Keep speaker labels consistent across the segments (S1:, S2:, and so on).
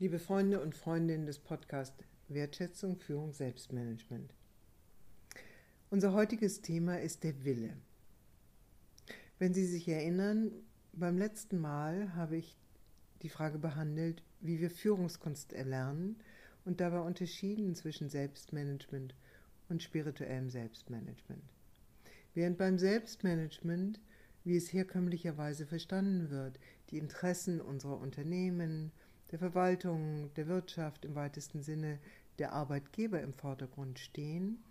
S1: Liebe Freunde und Freundinnen des Podcasts Wertschätzung, Führung, Selbstmanagement. Unser heutiges Thema ist der Wille. Wenn Sie sich erinnern, beim letzten Mal habe ich die Frage behandelt, wie wir Führungskunst erlernen und dabei unterschieden zwischen Selbstmanagement und spirituellem Selbstmanagement. Während beim Selbstmanagement, wie es herkömmlicherweise verstanden wird, die Interessen unserer Unternehmen, der Verwaltung, der Wirtschaft im weitesten Sinne, der Arbeitgeber im Vordergrund stehen,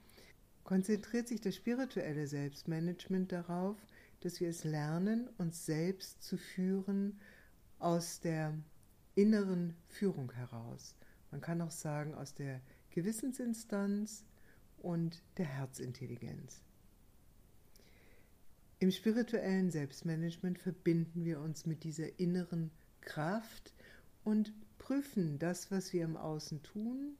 S1: konzentriert sich das spirituelle Selbstmanagement darauf, dass wir es lernen, uns selbst zu führen aus der inneren Führung heraus. Man kann auch sagen, aus der Gewissensinstanz und der Herzintelligenz. Im spirituellen Selbstmanagement verbinden wir uns mit dieser inneren Kraft, und prüfen das, was wir im Außen tun,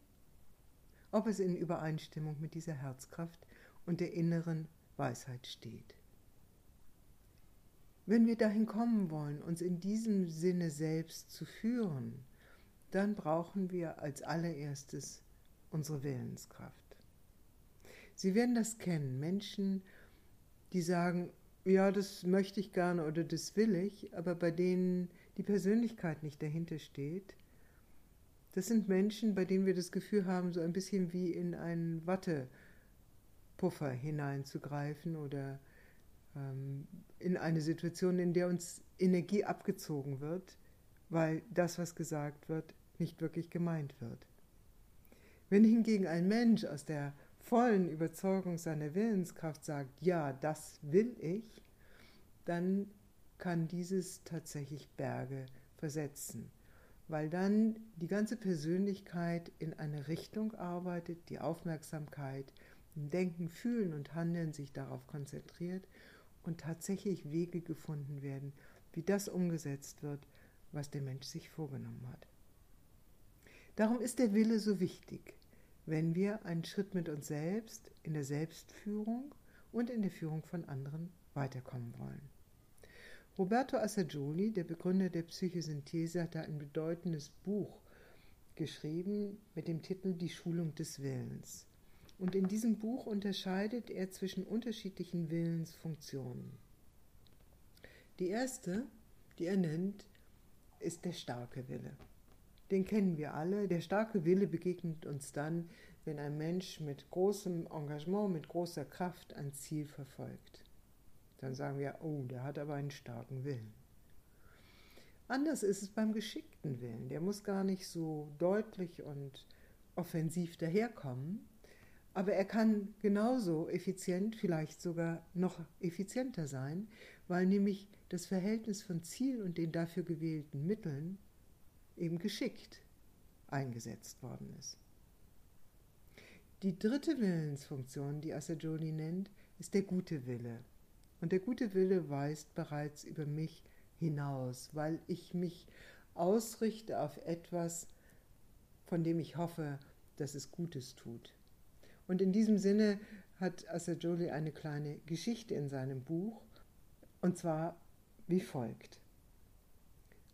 S1: ob es in Übereinstimmung mit dieser Herzkraft und der inneren Weisheit steht. Wenn wir dahin kommen wollen, uns in diesem Sinne selbst zu führen, dann brauchen wir als allererstes unsere Willenskraft. Sie werden das kennen, Menschen, die sagen, ja, das möchte ich gerne oder das will ich, aber bei denen die Persönlichkeit nicht dahinter steht. Das sind Menschen, bei denen wir das Gefühl haben, so ein bisschen wie in einen Wattepuffer hineinzugreifen oder ähm, in eine Situation, in der uns Energie abgezogen wird, weil das, was gesagt wird, nicht wirklich gemeint wird. Wenn hingegen ein Mensch aus der vollen Überzeugung seiner Willenskraft sagt, ja, das will ich, dann kann dieses tatsächlich Berge versetzen, weil dann die ganze Persönlichkeit in eine Richtung arbeitet, die Aufmerksamkeit im Denken, Fühlen und Handeln sich darauf konzentriert und tatsächlich Wege gefunden werden, wie das umgesetzt wird, was der Mensch sich vorgenommen hat. Darum ist der Wille so wichtig, wenn wir einen Schritt mit uns selbst in der Selbstführung und in der Führung von anderen weiterkommen wollen. Roberto Assagioli, der Begründer der Psychosynthese, hat da ein bedeutendes Buch geschrieben mit dem Titel Die Schulung des Willens. Und in diesem Buch unterscheidet er zwischen unterschiedlichen Willensfunktionen. Die erste, die er nennt, ist der starke Wille. Den kennen wir alle. Der starke Wille begegnet uns dann, wenn ein Mensch mit großem Engagement, mit großer Kraft ein Ziel verfolgt dann sagen wir, oh, der hat aber einen starken Willen. Anders ist es beim geschickten Willen. Der muss gar nicht so deutlich und offensiv daherkommen, aber er kann genauso effizient, vielleicht sogar noch effizienter sein, weil nämlich das Verhältnis von Ziel und den dafür gewählten Mitteln eben geschickt eingesetzt worden ist. Die dritte Willensfunktion, die Assagioli nennt, ist der gute Wille. Und der gute Wille weist bereits über mich hinaus, weil ich mich ausrichte auf etwas, von dem ich hoffe, dass es Gutes tut. Und in diesem Sinne hat Assagioli eine kleine Geschichte in seinem Buch, und zwar wie folgt.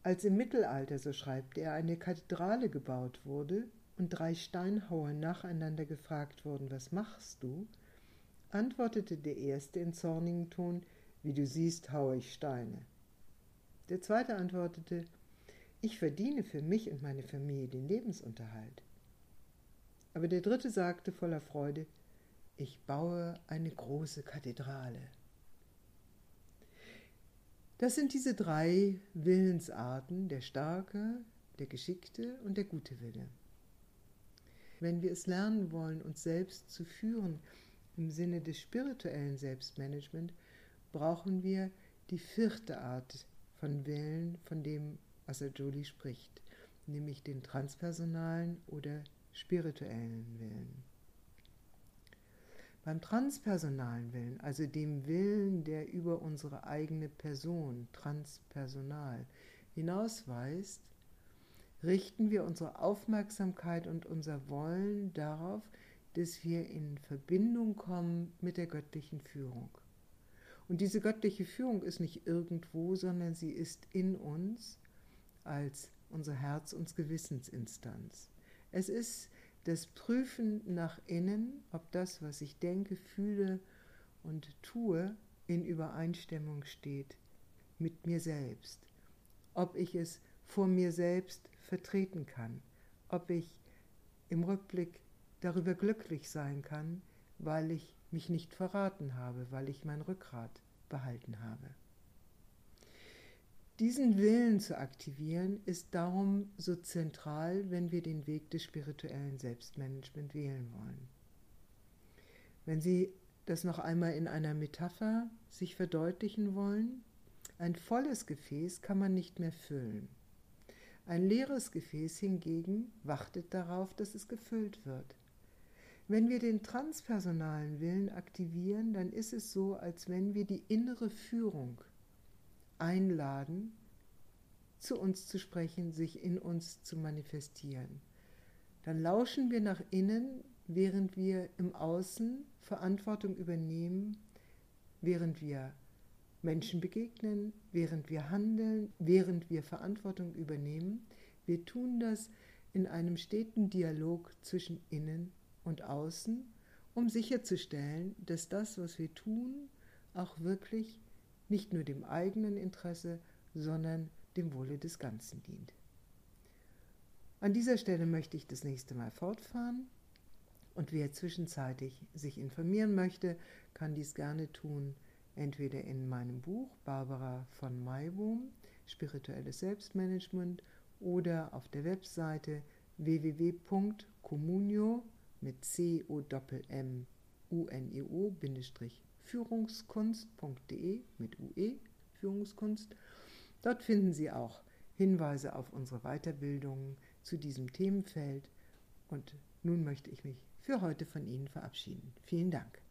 S1: Als im Mittelalter, so schreibt er, eine Kathedrale gebaut wurde und drei Steinhauer nacheinander gefragt wurden, was machst du? Antwortete der erste in zornigem Ton, wie du siehst, haue ich Steine. Der zweite antwortete, ich verdiene für mich und meine Familie den Lebensunterhalt. Aber der dritte sagte voller Freude, ich baue eine große Kathedrale. Das sind diese drei Willensarten, der starke, der geschickte und der gute Wille. Wenn wir es lernen wollen, uns selbst zu führen, im Sinne des spirituellen Selbstmanagement brauchen wir die vierte Art von Willen, von dem Assagioli spricht, nämlich den transpersonalen oder spirituellen Willen. Beim transpersonalen Willen, also dem Willen, der über unsere eigene Person, transpersonal, hinausweist, richten wir unsere Aufmerksamkeit und unser Wollen darauf, dass wir in Verbindung kommen mit der göttlichen Führung. Und diese göttliche Führung ist nicht irgendwo, sondern sie ist in uns als unsere Herz- und Gewissensinstanz. Es ist das Prüfen nach innen, ob das, was ich denke, fühle und tue, in Übereinstimmung steht mit mir selbst, ob ich es vor mir selbst vertreten kann, ob ich im Rückblick darüber glücklich sein kann, weil ich mich nicht verraten habe, weil ich mein Rückgrat behalten habe. Diesen Willen zu aktivieren ist darum so zentral, wenn wir den Weg des spirituellen Selbstmanagement wählen wollen. Wenn Sie das noch einmal in einer Metapher sich verdeutlichen wollen, ein volles Gefäß kann man nicht mehr füllen. Ein leeres Gefäß hingegen wartet darauf, dass es gefüllt wird. Wenn wir den transpersonalen Willen aktivieren, dann ist es so, als wenn wir die innere Führung einladen, zu uns zu sprechen, sich in uns zu manifestieren. Dann lauschen wir nach innen, während wir im Außen Verantwortung übernehmen, während wir Menschen begegnen, während wir handeln, während wir Verantwortung übernehmen. Wir tun das in einem steten Dialog zwischen innen und außen, um sicherzustellen, dass das, was wir tun, auch wirklich nicht nur dem eigenen Interesse, sondern dem Wohle des Ganzen dient. An dieser Stelle möchte ich das nächste Mal fortfahren und wer zwischenzeitlich sich informieren möchte, kann dies gerne tun entweder in meinem Buch Barbara von Maibohm, Spirituelles Selbstmanagement oder auf der Webseite www.communio mit c o m u n e mit UE Führungskunst. Dort finden Sie auch Hinweise auf unsere Weiterbildungen zu diesem Themenfeld. Und nun möchte ich mich für heute von Ihnen verabschieden. Vielen Dank.